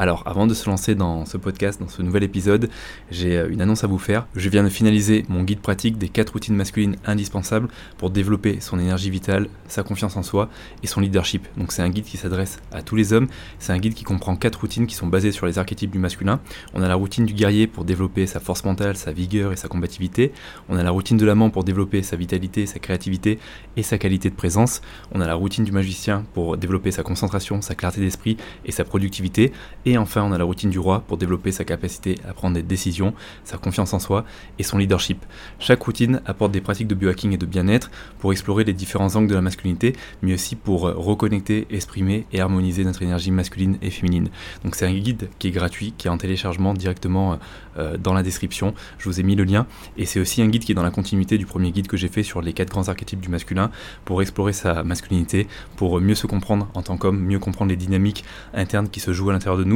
Alors, avant de se lancer dans ce podcast, dans ce nouvel épisode, j'ai euh, une annonce à vous faire. Je viens de finaliser mon guide pratique des 4 routines masculines indispensables pour développer son énergie vitale, sa confiance en soi et son leadership. Donc, c'est un guide qui s'adresse à tous les hommes. C'est un guide qui comprend 4 routines qui sont basées sur les archétypes du masculin. On a la routine du guerrier pour développer sa force mentale, sa vigueur et sa combativité. On a la routine de l'amant pour développer sa vitalité, sa créativité et sa qualité de présence. On a la routine du magicien pour développer sa concentration, sa clarté d'esprit et sa productivité. Enfin, on a la routine du roi pour développer sa capacité à prendre des décisions, sa confiance en soi et son leadership. Chaque routine apporte des pratiques de biohacking et de bien-être pour explorer les différents angles de la masculinité, mais aussi pour euh, reconnecter, exprimer et harmoniser notre énergie masculine et féminine. Donc c'est un guide qui est gratuit, qui est en téléchargement directement euh, euh, dans la description. Je vous ai mis le lien. Et c'est aussi un guide qui est dans la continuité du premier guide que j'ai fait sur les quatre grands archétypes du masculin pour explorer sa masculinité, pour mieux se comprendre en tant qu'homme, mieux comprendre les dynamiques internes qui se jouent à l'intérieur de nous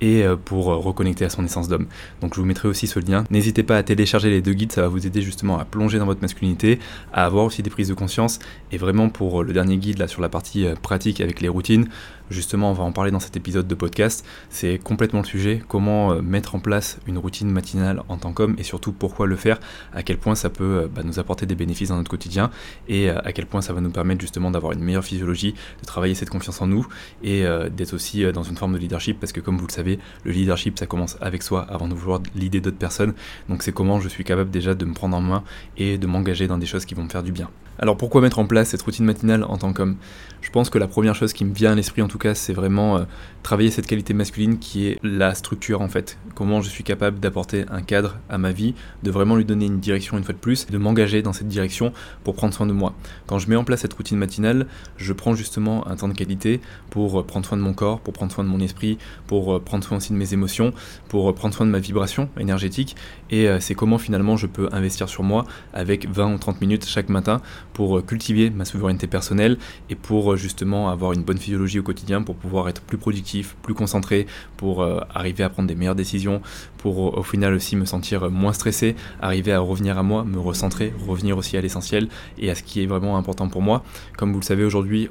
et euh, pour euh, reconnecter à son essence d'homme. Donc je vous mettrai aussi ce lien. N'hésitez pas à télécharger les deux guides, ça va vous aider justement à plonger dans votre masculinité, à avoir aussi des prises de conscience. Et vraiment pour le dernier guide là sur la partie pratique avec les routines, justement on va en parler dans cet épisode de podcast. C'est complètement le sujet, comment mettre en place une routine matinale en tant qu'homme et surtout pourquoi le faire, à quel point ça peut bah, nous apporter des bénéfices dans notre quotidien? Et à quel point ça va nous permettre justement d'avoir une meilleure physiologie, de travailler cette confiance en nous et d'être aussi dans une forme de leadership parce que comme vous le savez, le leadership ça commence avec soi avant de vouloir l'idée d'autres personnes. Donc c'est comment je suis capable déjà de me prendre en main et de m'engager dans des choses qui vont me faire du bien. Alors pourquoi mettre en place cette routine matinale en tant qu'homme? Je pense que la première chose qui me vient à l'esprit en tout cas, c'est vraiment euh, travailler cette qualité masculine qui est la structure en fait. Comment je suis capable d'apporter un cadre à ma vie, de vraiment lui donner une direction une fois de plus, de m'engager dans cette direction pour prendre soin de moi. Quand je mets en place cette routine matinale, je prends justement un temps de qualité pour euh, prendre soin de mon corps, pour prendre soin de mon esprit, pour euh, prendre soin aussi de mes émotions, pour prendre soin de ma vibration énergétique. Et c'est comment finalement je peux investir sur moi avec 20 ou 30 minutes chaque matin pour euh, cultiver ma souveraineté personnelle et pour euh, justement avoir une bonne physiologie au quotidien, pour pouvoir être plus productif, plus concentré, pour euh, arriver à prendre des meilleures décisions, pour au final aussi me sentir moins stressé, arriver à revenir à moi, me recentrer, revenir aussi à l'essentiel et à ce qui est vraiment important pour moi. Comme vous le savez aujourd'hui,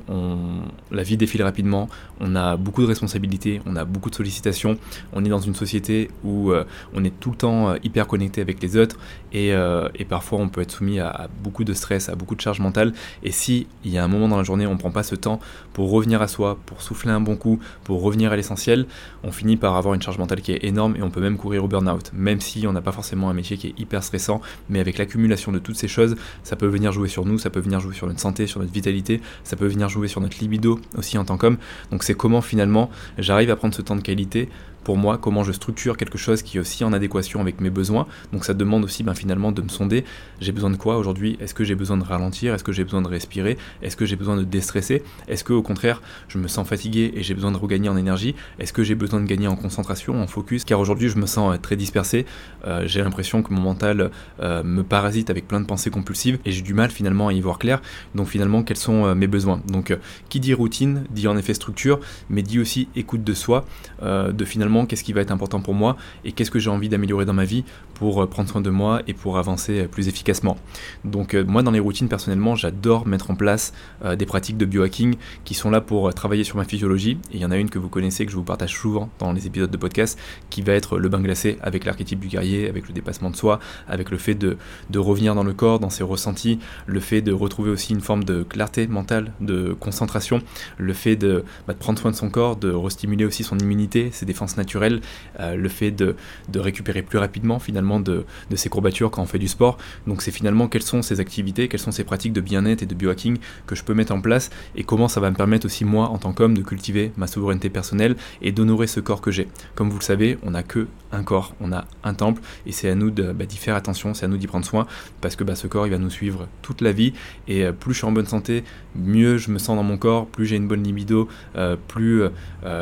la vie défile rapidement, on a beaucoup de responsabilités, on a beaucoup de sollicitations, on est dans une société où on est tout le temps hyper connecté avec les autres et, et parfois on peut être soumis à, à beaucoup de stress, à beaucoup de charges mentale. Et si il y a un moment dans la journée on prend pas ce temps pour revenir à soi, pour souffler un bon coup, pour revenir à l'essentiel, on finit par avoir une charge mentale qui est énorme et on peut même courir au burn-out. Même si on n'a pas forcément un métier qui est hyper stressant, mais avec l'accumulation de toutes ces choses, ça peut venir jouer sur nous, ça peut venir jouer sur notre santé, sur notre vitalité, ça peut venir jouer sur notre libido aussi en tant qu'homme. Donc c'est comment finalement j'arrive à prendre ce temps de qualité pour moi, comment je structure quelque chose qui est aussi en adéquation avec mes besoins. Donc ça demande aussi ben, finalement de me sonder, j'ai besoin de quoi aujourd'hui? Est-ce que j'ai besoin de ralentir? Est-ce que j'ai besoin de respirer? Est-ce que j'ai besoin de déstresser? Est-ce que au contraire, je me sens fatigué et j'ai besoin de regagner en énergie? Est-ce que j'ai besoin de gagner en concentration, en focus? Car aujourd'hui, je me sens euh, très dispersé, euh, j'ai l'impression que mon mental euh, me parasite avec plein de pensées compulsives et j'ai du mal finalement à y voir clair. Donc finalement, quels sont mes besoins? Donc qui dit routine dit en effet structure, mais dit aussi écoute de soi, de finalement qu'est-ce qui va être important pour moi et qu'est-ce que j'ai envie d'améliorer dans ma vie pour euh, prendre soin de moi et pour avancer euh, plus efficacement. Donc euh, moi dans les routines personnellement j'adore mettre en place des pratiques de biohacking qui sont là pour travailler sur ma physiologie et il y en a une que vous connaissez que je vous partage souvent dans les épisodes de podcast qui va être le bain glacé avec l'archétype du guerrier, avec le dépassement de soi, avec le fait de, revenir dans le corps, dans ses ressentis, le fait de retrouver aussi une forme de clarté mentale, de concentration, le fait de, bah, de prendre soin de son corps, de restimuler aussi son immunité, ses défenses naturelles naturel, euh, le fait de, récupérer plus rapidement finalement de, ses courbatures quand on fait du sport. Donc c'est finalement quelles sont ces activités, quelles sont ces pratiques de bien-être et de biohacking que je peux mettre en place et comment ça va me permettre aussi moi en tant qu'homme de cultiver ma souveraineté personnelle et d'honorer ce corps que j'ai. Comme vous le savez, on n'a que un corps, on a un temple et c'est à nous bah, d'y faire attention, c'est à nous d'y prendre soin parce que bah, ce corps il va nous suivre toute la vie et euh, plus je suis en bonne santé, mieux je me sens dans mon corps, plus j'ai une bonne libido, euh, plus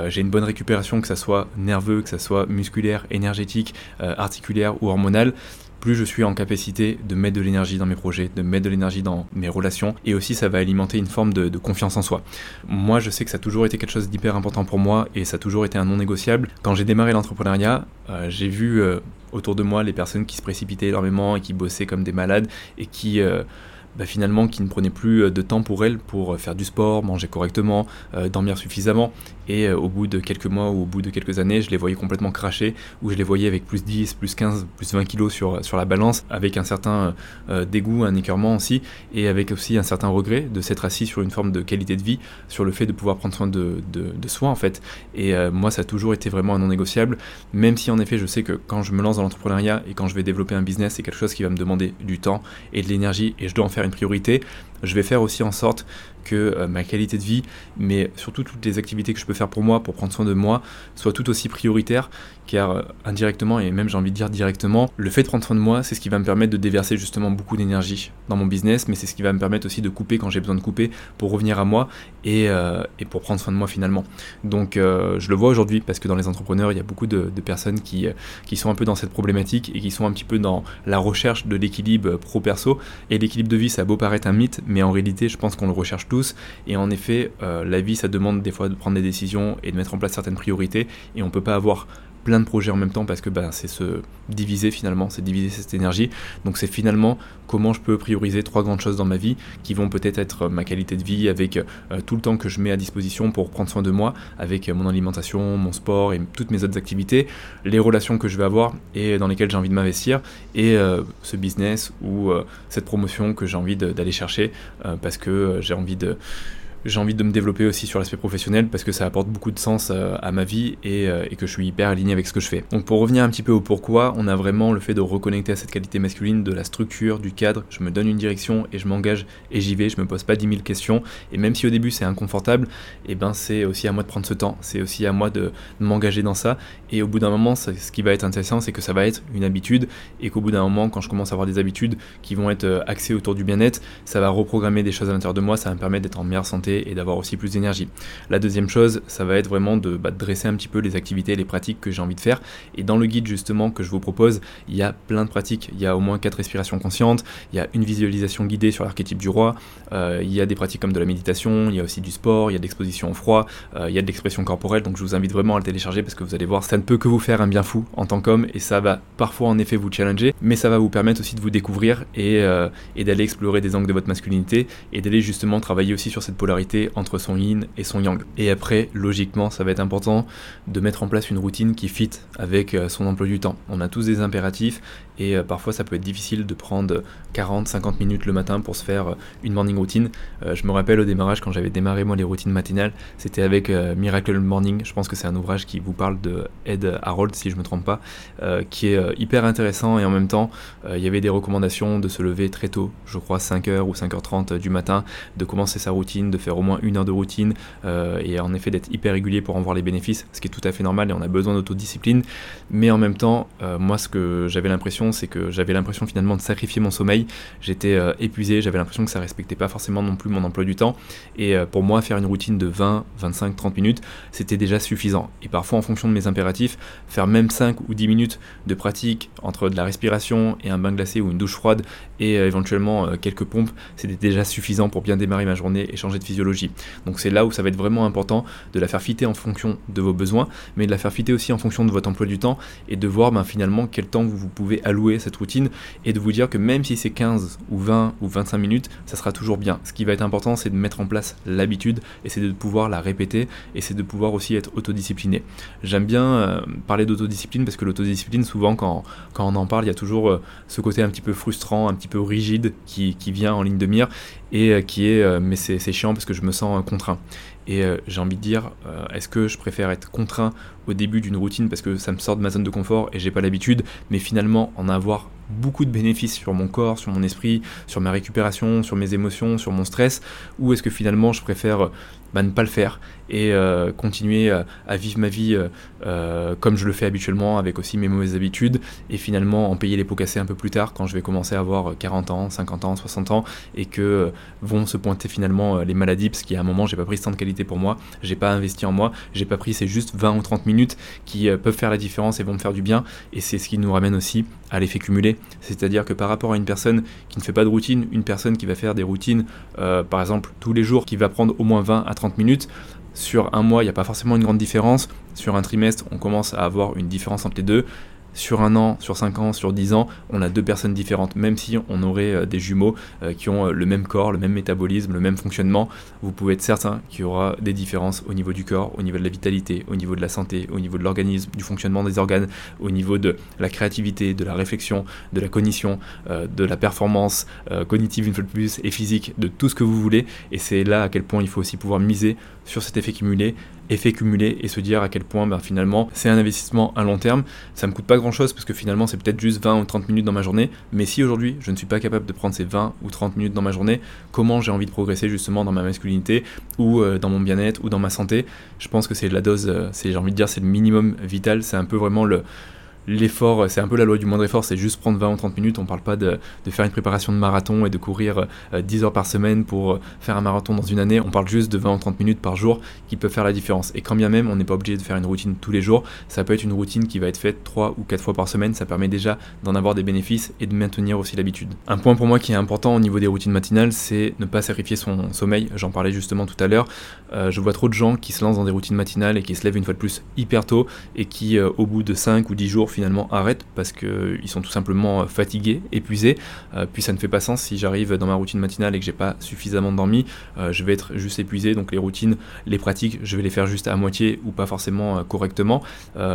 j'ai une bonne récupération que ça soit nerveux, que ce soit musculaire, énergétique, euh, articulaire ou hormonal, plus je suis en capacité de mettre de l'énergie dans mes projets, de mettre de l'énergie dans mes relations, et aussi ça va alimenter une forme de, confiance en soi. Moi, je sais que ça a toujours été quelque chose d'hyper important pour moi, et ça a toujours été un non négociable. Quand j'ai démarré l'entrepreneuriat, euh, j'ai vu euh, autour de moi les personnes qui se précipitaient énormément et qui bossaient comme des malades, et qui... Euh, bah, finalement qui ne prenaient plus de temps pour elles pour faire du sport, manger correctement, dormir suffisamment. Et euh, au bout de quelques mois ou au bout de quelques années, je les voyais complètement cracher, ou je les voyais avec plus 10, plus 15, plus 20 kilos sur, sur la balance, avec un certain euh, dégoût, un écœurement aussi, et avec aussi un certain regret de s'être assis sur une forme de qualité de vie, sur le fait de pouvoir prendre soin de, de, soi en fait. Et euh, moi, ça a toujours été vraiment un non négociable, même si en effet, je sais que quand je me lance dans l'entrepreneuriat et quand je vais développer un business, c'est quelque chose qui va me demander du temps et de l'énergie, et je dois en faire une priorité. Je vais faire aussi en sorte que ma qualité de vie, mais surtout toutes les activités que je peux faire pour moi, pour prendre soin de moi, soit tout aussi prioritaire, car euh, indirectement, et même j'ai envie de dire directement, le fait de prendre soin de moi, c'est ce qui va me permettre de déverser justement beaucoup d'énergie dans mon business, mais c'est ce qui va me permettre aussi de couper quand j'ai besoin de couper pour revenir à moi et, euh, pour prendre soin de moi finalement. Donc euh, je le vois aujourd'hui parce que dans les entrepreneurs, il y a beaucoup de, personnes qui, qui sont un peu dans cette problématique et qui sont un petit peu dans la recherche de l'équilibre pro-perso. Et l'équilibre de vie, ça a beau paraître un mythe, mais en réalité, je pense qu'on le recherche Et en effet, la vie, ça demande des fois de prendre des décisions et de mettre en place certaines priorités. Et on peut pas avoir plein de projets en même temps parce que bah, c'est se diviser finalement, c'est diviser cette énergie. Donc c'est finalement comment je peux prioriser trois grandes choses dans ma vie qui vont peut-être être ma qualité de vie avec euh, tout le temps que je mets à disposition pour prendre soin de moi, avec mon alimentation, mon sport et toutes mes autres activités, les relations que je vais avoir et dans lesquelles j'ai envie de m'investir et euh, ce business ou euh, cette promotion que j'ai envie d'aller chercher parce que j'ai envie de j'ai envie de me développer aussi sur l'aspect professionnel parce que ça apporte beaucoup de sens euh, à ma vie euh, et, que je suis hyper aligné avec ce que je fais. Donc pour revenir un petit peu au pourquoi, on a vraiment le fait de reconnecter à cette qualité masculine, de la structure, du cadre. Je me donne une direction et je m'engage et j'y vais. Je me pose pas 10 000 questions. Et même si au début c'est inconfortable, et eh ben c'est aussi à moi de prendre ce temps. C'est aussi à moi de, m'engager dans ça. Et au bout d'un moment, ce qui va être intéressant, c'est que ça va être une habitude et qu'au bout d'un moment, quand je commence à avoir des habitudes qui vont être euh, axées autour du bien-être, ça va reprogrammer des choses à l'intérieur de moi. Ça va me permettre d'être en meilleure santé et d'avoir aussi plus d'énergie. La deuxième chose, ça va être vraiment de, bah, dresser un petit peu les activités, les pratiques que j'ai envie de faire. Et dans le guide justement que je vous propose, il y a plein de pratiques. Il y a au moins quatre respirations conscientes, il y a une visualisation guidée sur l'archétype du roi, euh, il y a des pratiques comme de la méditation, il y a aussi du sport, il y a de l'exposition au froid, euh, il y a de l'expression corporelle. Donc je vous invite vraiment à le télécharger parce que vous allez voir, ça ne peut que vous faire un bien fou en tant qu'homme et ça va parfois en effet vous challenger, mais ça va vous permettre aussi de vous découvrir et, euh, et d'aller explorer des angles de votre masculinité et d'aller justement travailler aussi sur cette polarité en entre son yin et son yang. Et après, logiquement, ça va être important de mettre en place une routine qui fit avec euh, son emploi du temps. On a tous des impératifs et euh, parfois ça peut être difficile de prendre 40-50 minutes le matin pour se faire euh, une morning routine. je me rappelle au démarrage quand j'avais démarré moi les routines matinales, c'était avec Miracle Morning. Je pense que c'est un ouvrage qui vous parle de Ed Harold si je me trompe pas, qui est hyper intéressant et en même temps il y avait des recommandations de se lever très tôt, je crois 5h ou 5h30 du matin, de commencer sa routine, de faire au moins une heure de routine euh, et en effet d'être hyper régulier pour en voir les bénéfices, ce qui est tout à fait normal et on a besoin d'autodiscipline. Mais en même temps, euh, moi ce que j'avais l'impression, c'est que j'avais l'impression finalement de sacrifier mon sommeil. J'étais euh, épuisé, j'avais l'impression que ça respectait pas forcément non plus mon emploi du temps. Et pour moi, faire une routine de 20, 25, 30 minutes, c'était déjà suffisant. Et parfois, en fonction de mes impératifs, faire même 5 ou 10 minutes de pratique entre de la respiration et un bain glacé ou une douche froide et éventuellement quelques pompes, c'était déjà suffisant pour bien démarrer ma journée et changer de physiologie. Donc c'est là où ça va être vraiment important de la faire fitter en fonction de vos besoins, mais de la faire fitter aussi en fonction de votre emploi du temps et de voir ben, finalement quel temps vous, pouvez allouer à cette routine et de vous dire que même si c'est 15 ou 20 ou 25 minutes, ça sera toujours bien. Ce qui va être important, c'est de mettre en place l'habitude et c'est de pouvoir la répéter et c'est de pouvoir aussi être autodiscipliné. J'aime bien euh, parler d'autodiscipline parce que l'autodiscipline, souvent quand, quand on en parle, il y a toujours euh, ce côté un petit peu frustrant, un petit peu rigide qui, qui vient en ligne de mire et euh, qui est mais c'est chiant parce que je me sens contraint. Et j'ai envie de dire, est-ce que je préfère être contraint au début d'une routine parce que ça me sort de ma zone de confort et j'ai pas l'habitude, mais finalement en avoir beaucoup de bénéfices sur mon corps, sur mon esprit, sur ma récupération, sur mes émotions, sur mon stress, ou est-ce que finalement je préfère bah, ne pas le faire et euh, continuer à, vivre ma vie euh, euh, comme je le fais habituellement avec aussi mes mauvaises habitudes et finalement en payer les pots cassés un peu plus tard quand je vais commencer à avoir 40 ans, 50 ans, 60 ans et que vont se pointer finalement les maladies parce qu'à un moment j'ai pas pris ce temps de qualité pour moi, j'ai pas investi en moi, j'ai pas pris ces juste 20 ou 30 minutes qui peuvent faire la différence et vont me faire du bien et c'est ce qui nous ramène aussi à l'effet cumulé cumulé. C'est-à-dire que par rapport à une personne qui ne fait pas de routine, une personne qui va faire des routines, euh, par exemple tous les jours, qui va prendre au moins 20 à 30 minutes, sur un mois, il n'y a pas forcément une grande différence. Sur un trimestre, on commence à avoir une différence entre les deux sur un an, sur cinq ans, sur dix ans, on a deux personnes différentes. Même si on aurait euh, des jumeaux euh, qui ont euh, le même corps, le même métabolisme, le même fonctionnement, vous pouvez être certain qu'il y aura des différences au niveau du corps, au niveau de la vitalité, au niveau de la santé, au niveau de l'organisme, du fonctionnement des organes, au niveau de la créativité, de la réflexion, de la cognition, de la performance cognitive une fois de plus et physique, de tout ce que vous voulez. Et c'est là à quel point il faut aussi pouvoir miser sur cet effet cumulé, effet cumulé et se dire à quel point ben, finalement c'est un investissement à long terme. Ça me coûte pas grand chose parce que finalement c'est peut-être juste 20 ou 30 minutes dans ma journée. Mais si aujourd'hui je ne suis pas capable de prendre ces 20 ou 30 minutes dans ma journée, comment j'ai envie de progresser justement dans ma masculinité ou euh, dans mon bien-être ou dans ma santé? Je pense que c'est la dose, euh, c'est j'ai envie de dire c'est le minimum vital. C'est un peu vraiment le l'effort, c'est un peu la loi du moindre effort, c'est juste prendre 20 ou 30 minutes. On parle pas de, faire une préparation de marathon et de courir 10 euh, heures par semaine pour euh, faire un marathon dans une année. On parle juste de 20 ou 30 minutes par jour qui peuvent faire la différence. Et quand bien même, on n'est pas obligé de faire une routine tous les jours, ça peut être une routine qui va être faite 3 ou 4 fois par semaine. Ça permet déjà d'en avoir des bénéfices et de maintenir aussi l'habitude. Un point pour moi qui est important au niveau des routines matinales, c'est ne pas sacrifier son sommeil. J'en parlais justement tout à l'heure. Euh, je vois trop de gens qui se lancent dans des routines matinales et qui se lèvent une fois de plus hyper tôt et qui, au bout de 5 ou 10 jours, finalement arrêtent parce qu'ils sont tout simplement euh, fatigués, épuisés. Euh, puis ça ne fait pas sens si j'arrive dans ma routine matinale et que j'ai pas suffisamment dormi, euh, je vais être juste épuisé. Donc les routines, les pratiques, je vais les faire juste à moitié ou pas forcément correctement.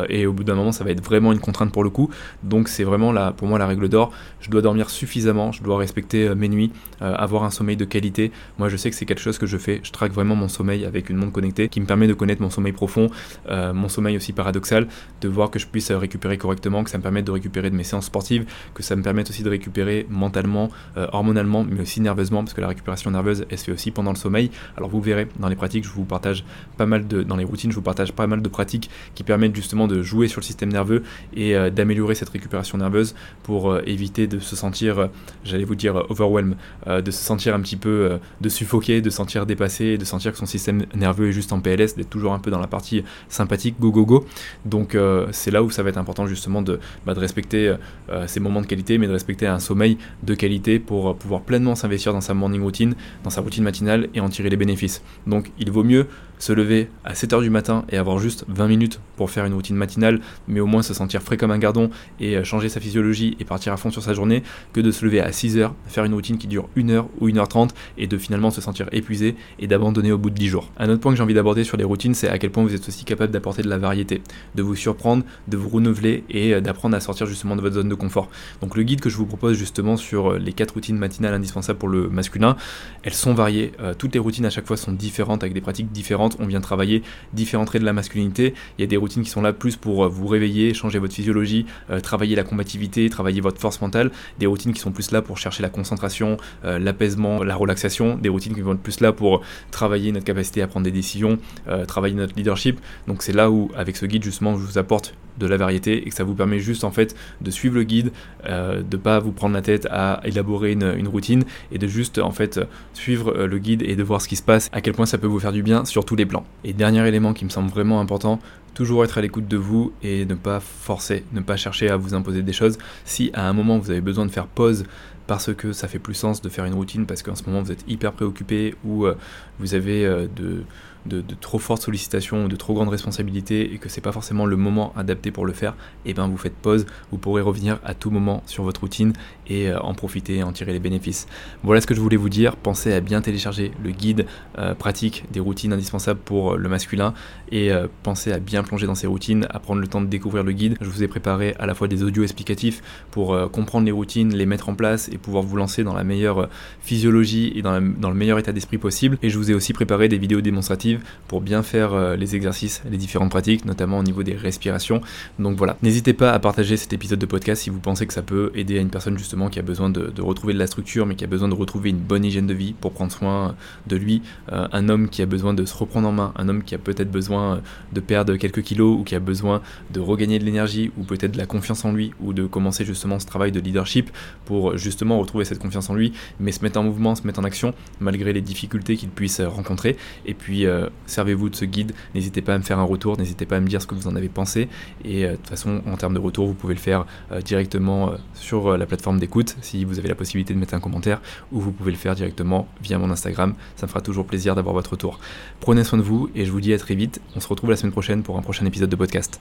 et au bout d'un moment, ça va être vraiment une contrainte pour le coup. Donc c'est vraiment là, pour moi la règle d'or. Je dois dormir suffisamment, je dois respecter mes nuits, avoir un sommeil de qualité. Moi je sais que c'est quelque chose que je fais. Je traque vraiment mon sommeil avec une montre connectée qui me permet de connaître mon sommeil profond, mon sommeil aussi paradoxal, de voir que je puisse récupérer correctement, que ça me permette de récupérer de mes séances sportives, que ça me permette aussi de récupérer mentalement, euh, hormonalement, mais aussi nerveusement, parce que la récupération nerveuse, elle se fait aussi pendant le sommeil. Alors vous verrez, dans les pratiques, je vous partage pas mal de, dans les routines, je vous partage pas mal de pratiques qui permettent justement de jouer sur le système nerveux et euh, d'améliorer cette récupération nerveuse pour euh, éviter de se sentir, j'allais vous dire, overwhelm, de se sentir un petit peu, de suffoquer, de sentir dépassé, de sentir que son système nerveux est juste en PLS, d'être toujours un peu dans la partie sympathique, go go go. Donc c'est là où ça va être important justement de, bah, de respecter euh, ces moments de qualité, mais de respecter un sommeil de qualité pour euh, pouvoir pleinement s'investir dans sa morning routine, dans sa routine matinale et en tirer les bénéfices. Donc il vaut mieux se lever à 7h du matin et avoir juste 20 minutes pour faire une routine matinale, mais au moins se sentir frais comme un gardon et euh, changer sa physiologie et partir à fond sur sa journée, que de se lever à 6h, faire une routine qui dure 1h ou 1h30 et de finalement se sentir épuisé et d'abandonner au bout de 10 jours. Un autre point que j'ai envie d'aborder sur les routines, c'est à quel point vous êtes aussi capable d'apporter de la variété, de vous surprendre, de vous renouveler et d'apprendre à sortir justement de votre zone de confort. Donc le guide que je vous propose justement sur euh, les 4 routines matinales indispensables pour le masculin, elles sont variées, euh, toutes les routines à chaque fois sont différentes avec des pratiques différentes, on vient travailler différents traits de la masculinité, il y a des routines qui sont là plus pour euh, vous réveiller, changer votre physiologie, travailler la combativité, travailler votre force mentale, des routines qui sont plus là pour chercher la concentration, l'apaisement, la relaxation, des routines qui vont être plus là pour travailler notre capacité à prendre des décisions, travailler notre leadership. Donc c'est là où avec ce guide justement je vous apporte de la variété et que ça vous permet juste en fait de suivre le guide, euh, de pas vous prendre la tête à élaborer une, routine et de juste en fait suivre euh, le guide et de voir ce qui se passe, à quel point ça peut vous faire du bien sur tous les plans. Et dernier élément qui me semble vraiment important, toujours être à l'écoute de vous et ne pas forcer, ne pas chercher à vous imposer des choses. Si à un moment vous avez besoin de faire pause parce que ça fait plus sens de faire une routine parce qu'en ce moment vous êtes hyper préoccupé ou euh, vous avez de de, trop fortes sollicitations ou de trop grandes responsabilités et que c'est pas forcément le moment adapté pour le faire, et eh ben vous faites pause, vous pourrez revenir à tout moment sur votre routine et euh, en profiter en tirer les bénéfices. Voilà ce que je voulais vous dire. Pensez à bien télécharger le guide euh, pratique des routines indispensables pour euh, le masculin et pensez à bien plonger dans ces routines, à prendre le temps de découvrir le guide. Je vous ai préparé à la fois des audios explicatifs pour comprendre les routines, les mettre en place et pouvoir vous lancer dans la meilleure physiologie et dans le meilleur état d'esprit possible. Et je vous ai aussi préparé des vidéos démonstratives pour bien faire euh, les exercices, les différentes pratiques, notamment au niveau des respirations. Donc voilà, n'hésitez pas à partager cet épisode de podcast si vous pensez que ça peut aider à une personne justement qui a besoin de, retrouver de la structure, mais qui a besoin de retrouver une bonne hygiène de vie pour prendre soin de lui. Euh, un homme qui a besoin de se reprendre en main, un homme qui a peut-être besoin euh, de perdre quelques kilos ou qui a besoin de regagner de l'énergie ou peut-être de la confiance en lui ou de commencer justement ce travail de leadership pour justement retrouver cette confiance en lui, mais se mettre en mouvement, se mettre en action malgré les difficultés qu'il puisse rencontrer. Et puis servez-vous de ce guide, n'hésitez pas à me faire un retour, n'hésitez pas à me dire ce que vous en avez pensé. Et de toute façon, en termes de retour, vous pouvez le faire directement sur la plateforme d'écoute si vous avez la possibilité de mettre un commentaire, ou vous pouvez le faire directement via mon Instagram. Ça me fera toujours plaisir d'avoir votre retour. Prenez soin de vous et je vous dis à très vite. On se retrouve la semaine prochaine pour un prochain épisode de podcast.